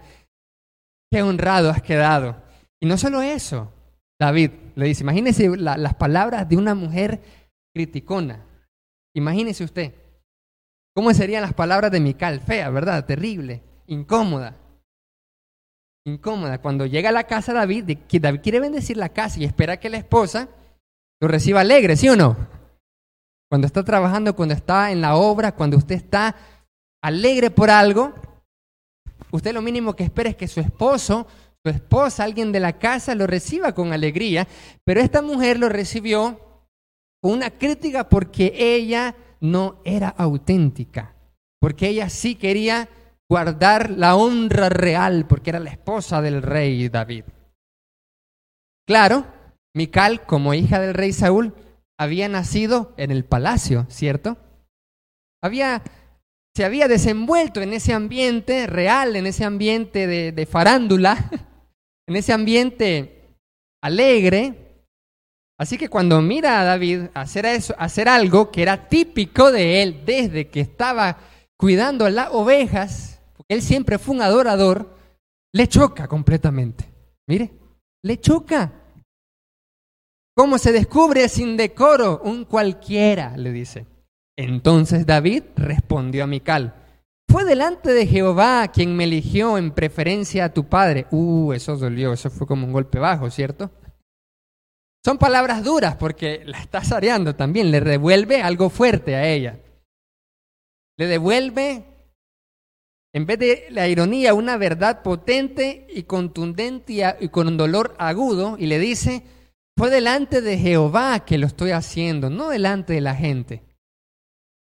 qué honrado has quedado. Y no solo eso, David le dice, imagínese las palabras de una mujer criticona. Imagínese usted. ¿Cómo serían las palabras de Mical? Fea, ¿verdad? Terrible, incómoda. Incómoda. Cuando llega a la casa David, David quiere bendecir la casa y espera que la esposa lo reciba alegre, ¿sí o no? Cuando está trabajando, cuando está en la obra, cuando usted está alegre por algo, usted lo mínimo que espera es que su esposo, su esposa, alguien de la casa lo reciba con alegría, pero esta mujer lo recibió con una crítica porque ella no era auténtica, porque ella sí quería guardar la honra real, porque era la esposa del rey David. Claro, Mical, como hija del rey Saúl, había nacido en el palacio, ¿cierto? Había se había desenvuelto en ese ambiente real, en ese ambiente de, farándula, [LAUGHS] en ese ambiente alegre. Así que cuando mira a David hacer, eso, hacer algo que era típico de él desde que estaba cuidando las ovejas, porque él siempre fue un adorador, le choca completamente. Mire, le choca. ¿Cómo se descubre sin decoro? Un cualquiera, le dice. Entonces David respondió a Mical, fue delante de Jehová quien me eligió en preferencia a tu padre. Uh, eso dolió, eso fue como un golpe bajo, ¿cierto? Son palabras duras porque la está sareando también, le devuelve algo fuerte a ella. Le devuelve, en vez de la ironía, una verdad potente y contundente y con un dolor agudo, y le dice, fue delante de Jehová que lo estoy haciendo, no delante de la gente.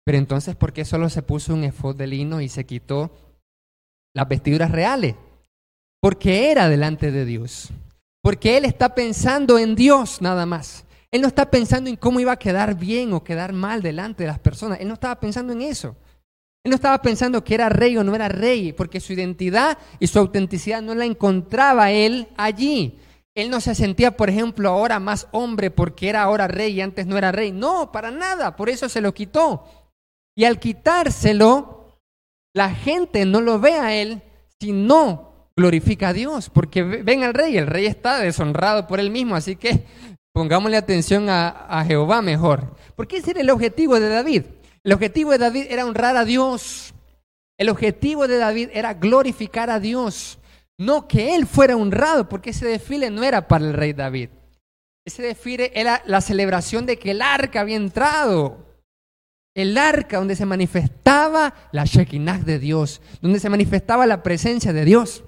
Pero entonces, ¿por qué solo se puso un efod de lino y se quitó las vestiduras reales? Porque era delante de Dios. Porque él está pensando en Dios nada más. Él no está pensando en cómo iba a quedar bien o quedar mal delante de las personas. Él no estaba pensando en eso. Él no estaba pensando que era rey o no era rey, porque su identidad y su autenticidad no la encontraba él allí. Él no se sentía, por ejemplo, ahora más hombre porque era ahora rey y antes no era rey. No, para nada. Por eso se lo quitó. Y al quitárselo, la gente no lo ve a él, sino glorifica a Dios, porque ven al rey, el rey está deshonrado por él mismo, así que pongámosle atención a, Jehová mejor. Porque ese era el objetivo de David. El objetivo de David era honrar a Dios. El objetivo de David era glorificar a Dios. No que él fuera honrado, porque ese desfile no era para el rey David. Ese desfile era la celebración de que el arca había entrado el arca donde se manifestaba la Shekinah de Dios, donde se manifestaba la presencia de Dios.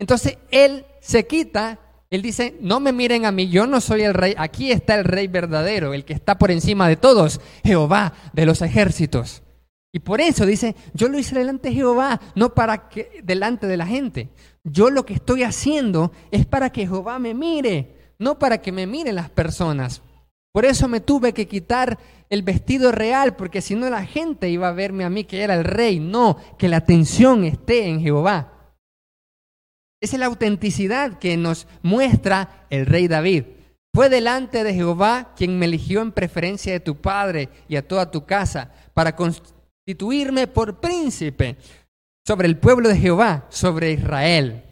Entonces él se quita Él dice, no me miren a mí, yo no soy el rey, aquí está el rey verdadero, el que está por encima de todos, Jehová de los ejércitos. Y por eso dice, yo lo hice delante de Jehová, no para que delante de la gente. Yo lo que estoy haciendo es para que Jehová me mire, no para que me miren las personas. Por eso me tuve que quitar el vestido real, porque si no la gente iba a verme a mí que era el rey. No, que la atención esté en Jehová. Esa es la autenticidad que nos muestra el rey David. Fue delante de Jehová quien me eligió en preferencia de tu padre y a toda tu casa para constituirme por príncipe sobre el pueblo de Jehová, sobre Israel.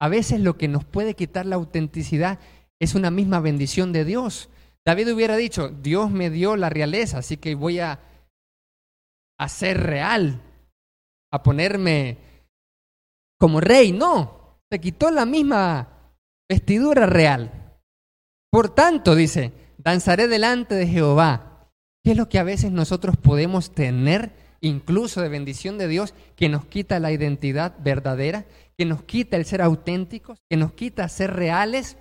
A veces lo que nos puede quitar la autenticidad es una misma bendición de Dios. David hubiera dicho, Dios me dio la realeza, así que voy a, a ser real, a ponerme como rey. No, se quitó la misma vestidura real. Por tanto, dice, danzaré delante de Jehová. ¿Qué es lo que a veces nosotros podemos tener, incluso de bendición de Dios, que nos quita la identidad verdadera, que nos quita el ser auténticos, que nos quita ser reales?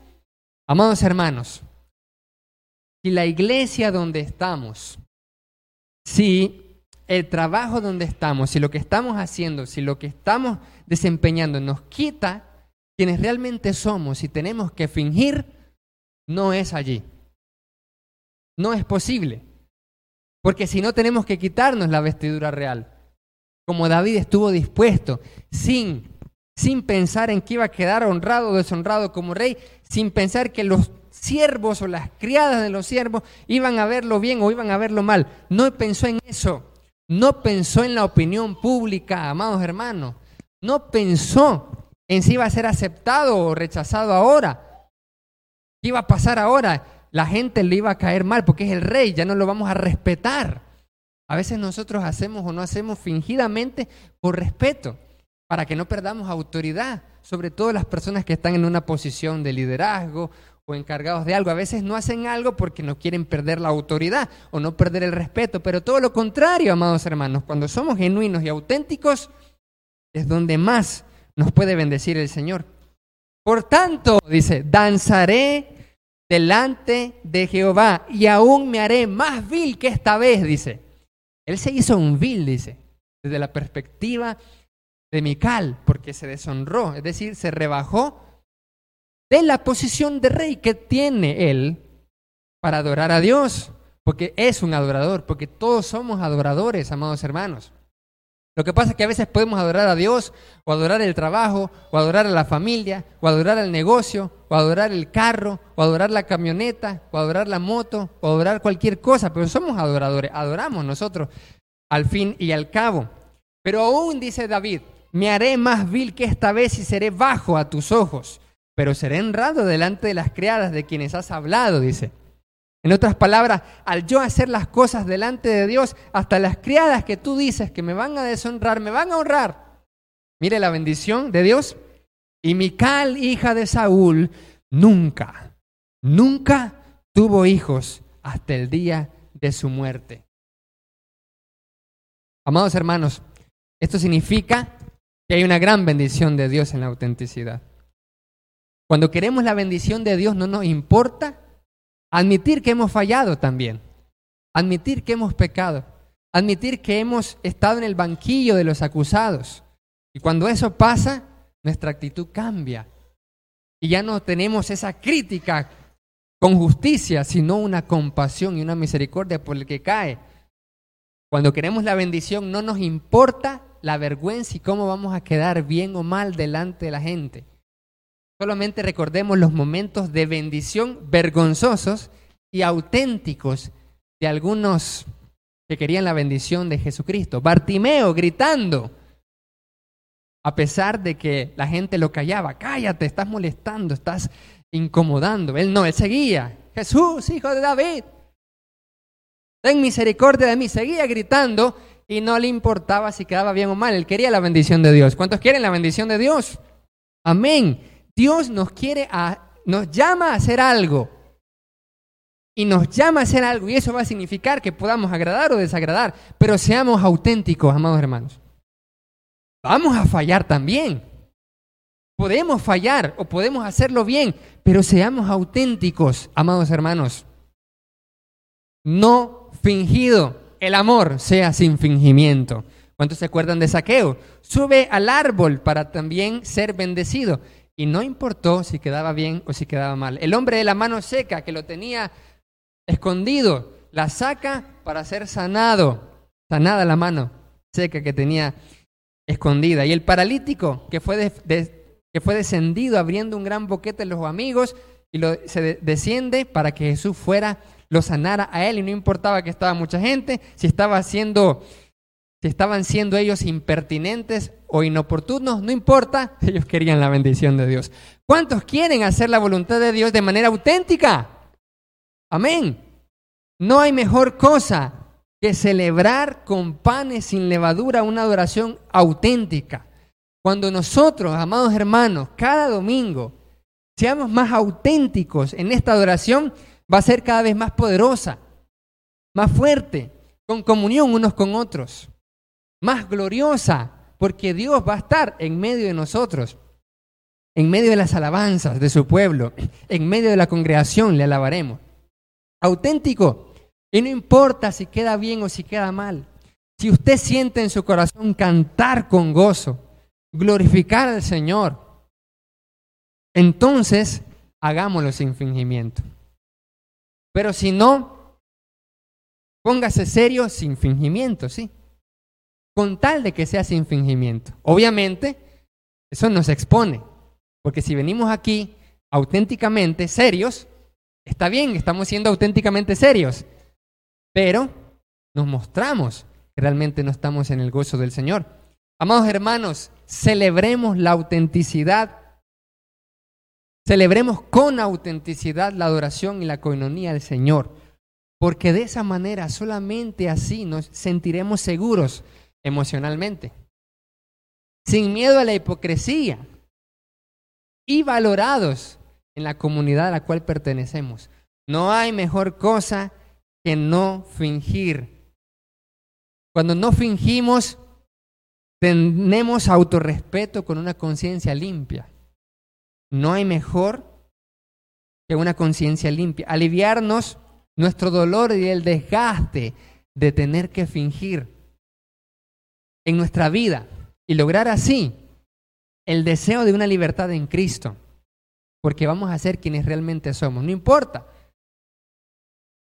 Amados hermanos, si la iglesia donde estamos, si el trabajo donde estamos, si lo que estamos haciendo, si lo que estamos desempeñando nos quita quienes realmente somos y tenemos que fingir, no es allí. No es posible. Porque si no tenemos que quitarnos la vestidura real, como David estuvo dispuesto, sin, sin pensar en que iba a quedar honrado o deshonrado como rey, sin pensar que los siervos o las criadas de los siervos iban a verlo bien o iban a verlo mal. No pensó en eso. No pensó en la opinión pública, amados hermanos. No pensó en si iba a ser aceptado o rechazado ahora. ¿Qué iba a pasar ahora? La gente le iba a caer mal porque es el rey, ya no lo vamos a respetar. A veces nosotros hacemos o no hacemos fingidamente por respeto, para que no perdamos autoridad, sobre todo las personas que están en una posición de liderazgo o encargados de algo. A veces no hacen algo porque no quieren perder la autoridad o no perder el respeto, pero todo lo contrario, amados hermanos, cuando somos genuinos y auténticos, es donde más nos puede bendecir el Señor. Por tanto, dice, danzaré delante de Jehová y aún me haré más vil que esta vez, dice. Él se hizo un vil, dice, desde la perspectiva de Mical, porque se deshonró, es decir, se rebajó de la posición de rey que tiene él para adorar a Dios, porque es un adorador, porque todos somos adoradores, amados hermanos. Lo que pasa es que a veces podemos adorar a Dios, o adorar el trabajo, o adorar a la familia, o adorar el negocio, o adorar el carro, o adorar la camioneta, o adorar la moto, o adorar cualquier cosa, pero somos adoradores, adoramos nosotros al fin y al cabo. Pero aún dice David, me haré más vil que esta vez y seré bajo a tus ojos pero seré honrado delante de las criadas de quienes has hablado, dice. En otras palabras, al yo hacer las cosas delante de Dios, hasta las criadas que tú dices que me van a deshonrar, me van a honrar. Mire la bendición de Dios. Y Mical, hija de Saúl, nunca, nunca tuvo hijos hasta el día de su muerte. Amados hermanos, esto significa que hay una gran bendición de Dios en la autenticidad. Cuando queremos la bendición de Dios no nos importa admitir que hemos fallado también, admitir que hemos pecado, admitir que hemos estado en el banquillo de los acusados. Y cuando eso pasa, nuestra actitud cambia. Y ya no tenemos esa crítica con justicia, sino una compasión y una misericordia por el que cae. Cuando queremos la bendición no nos importa la vergüenza y cómo vamos a quedar bien o mal delante de la gente. Solamente recordemos los momentos de bendición vergonzosos y auténticos de algunos que querían la bendición de Jesucristo. Bartimeo gritando, a pesar de que la gente lo callaba, cállate, estás molestando, estás incomodando. Él no, él seguía, Jesús, hijo de David, ten misericordia de mí. Seguía gritando y no le importaba si quedaba bien o mal, él quería la bendición de Dios. ¿Cuántos quieren la bendición de Dios? Amén. Dios nos quiere a, nos llama a hacer algo. Y nos llama a hacer algo y eso va a significar que podamos agradar o desagradar, pero seamos auténticos, amados hermanos. Vamos a fallar también. Podemos fallar o podemos hacerlo bien, pero seamos auténticos, amados hermanos. No fingido. El amor sea sin fingimiento. ¿Cuántos se acuerdan de Saqueo? Sube al árbol para también ser bendecido. Y no importó si quedaba bien o si quedaba mal. El hombre de la mano seca que lo tenía escondido, la saca para ser sanado. Sanada la mano seca que tenía escondida. Y el paralítico que fue, que fue descendido abriendo un gran boquete en los amigos y lo, se desciende para que Jesús fuera, lo sanara a él y no importaba que estaba mucha gente, si estaba haciendo si estaban siendo ellos impertinentes o inoportunos, no importa, [LAUGHS] ellos querían la bendición de Dios. ¿Cuántos quieren hacer la voluntad de Dios de manera auténtica? Amén. No hay mejor cosa que celebrar con panes sin levadura una adoración auténtica. Cuando nosotros, amados hermanos, cada domingo seamos más auténticos en esta adoración, va a ser cada vez más poderosa, más fuerte, con comunión unos con otros más gloriosa, porque Dios va a estar en medio de nosotros, en medio de las alabanzas de su pueblo, en medio de la congregación le alabaremos. Auténtico, y no importa si queda bien o si queda mal. Si usted siente en su corazón cantar con gozo, glorificar al Señor, entonces hagámoslo sin fingimiento. Pero si no, póngase serio sin fingimiento, ¿sí? Con tal de que sea sin fingimiento. Obviamente, eso nos expone, porque si venimos aquí auténticamente serios, está bien, estamos siendo auténticamente serios, pero nos mostramos que realmente no estamos en el gozo del Señor. Amados hermanos, celebremos la autenticidad, celebremos con autenticidad la adoración y la coinonía del Señor, porque de esa manera, solamente así nos sentiremos seguros emocionalmente, sin miedo a la hipocresía y valorados en la comunidad a la cual pertenecemos. No hay mejor cosa que no fingir. Cuando no fingimos, tenemos autorrespeto con una conciencia limpia. No hay mejor que una conciencia limpia. Aliviarnos nuestro dolor y el desgaste de tener que fingir en nuestra vida y lograr así el deseo de una libertad en Cristo, porque vamos a ser quienes realmente somos, no importa.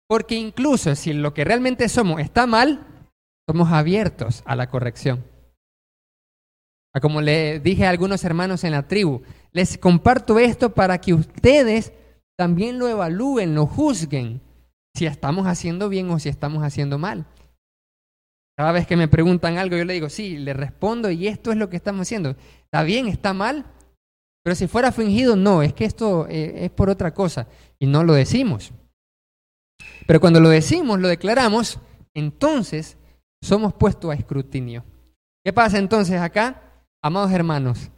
Porque incluso si lo que realmente somos está mal, somos abiertos a la corrección. Como le dije a algunos hermanos en la tribu, les comparto esto para que ustedes también lo evalúen, lo juzguen, si estamos haciendo bien o si estamos haciendo mal. Cada vez que me preguntan algo, yo le digo, sí, le respondo y esto es lo que estamos haciendo. ¿Está bien? ¿Está mal? Pero si fuera fingido, no, es que esto eh, es por otra cosa y no lo decimos. Pero cuando lo decimos, lo declaramos, entonces somos puestos a escrutinio. ¿Qué pasa entonces acá? Amados hermanos,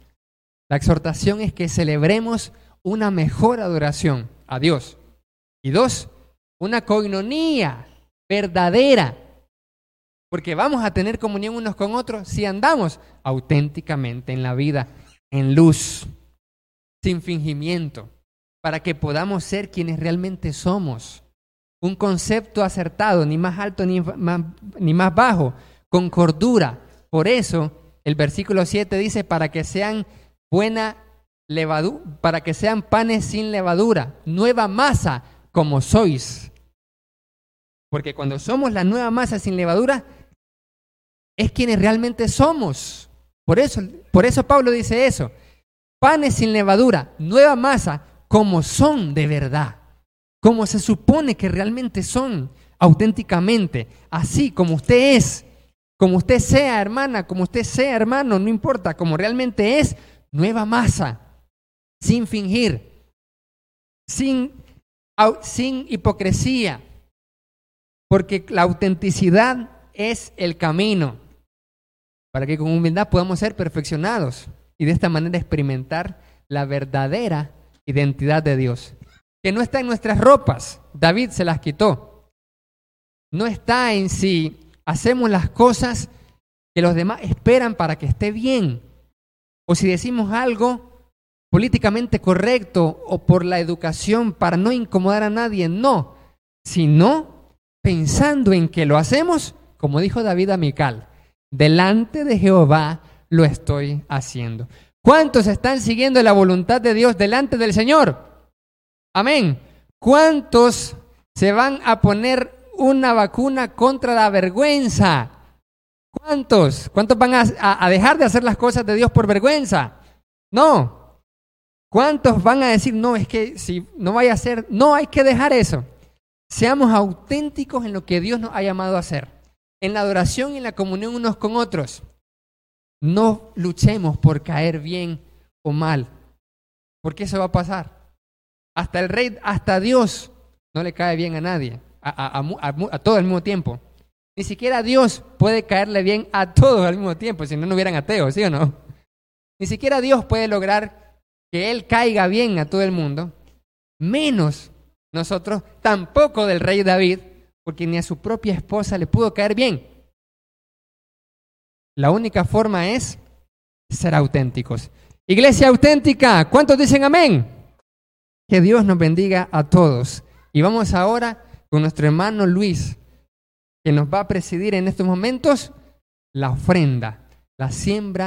la exhortación es que celebremos una mejor adoración a Dios. Y dos, una coinonía verdadera porque vamos a tener comunión unos con otros si andamos auténticamente en la vida, en luz, sin fingimiento, para que podamos ser quienes realmente somos. Un concepto acertado, ni más alto ni más, ni más bajo, con cordura. Por eso el versículo 7 dice, para que sean buena levadura, para que sean panes sin levadura, nueva masa como sois. Porque cuando somos la nueva masa sin levadura, es quienes realmente somos. Por eso, por eso Pablo dice eso. Panes sin levadura, nueva masa, como son de verdad, como se supone que realmente son auténticamente, así como usted es, como usted sea hermana, como usted sea hermano, no importa, como realmente es, nueva masa, sin fingir, sin, sin hipocresía, porque la autenticidad es el camino para que con humildad podamos ser perfeccionados y de esta manera experimentar la verdadera identidad de Dios, que no está en nuestras ropas, David se las quitó, no está en si hacemos las cosas que los demás esperan para que esté bien, o si decimos algo políticamente correcto o por la educación para no incomodar a nadie, no, sino pensando en que lo hacemos, como dijo David a Mical, delante de Jehová lo estoy haciendo. ¿Cuántos están siguiendo la voluntad de Dios delante del Señor? Amén. ¿Cuántos se van a poner una vacuna contra la vergüenza? ¿Cuántos? ¿Cuántos van a, dejar de hacer las cosas de Dios por vergüenza? No. ¿Cuántos van a decir, no, es que si no vaya a ser, no hay que dejar eso? Seamos auténticos en lo que Dios nos ha llamado a hacer, en la adoración y en la comunión unos con otros. No luchemos por caer bien o mal, porque eso va a pasar. Hasta el rey, hasta Dios no le cae bien a nadie, a, a todo al mismo tiempo. Ni siquiera Dios puede caerle bien a todos al mismo tiempo, si no, no hubieran ateos, ¿sí o no? Ni siquiera Dios puede lograr que Él caiga bien a todo el mundo, menos nosotros, tampoco del rey David, porque ni a su propia esposa le pudo caer bien. La única forma es ser auténticos. Iglesia auténtica, ¿cuántos dicen amén? Que Dios nos bendiga a todos. Y vamos ahora con nuestro hermano Luis que nos va a presidir en estos momentos la ofrenda, la siembra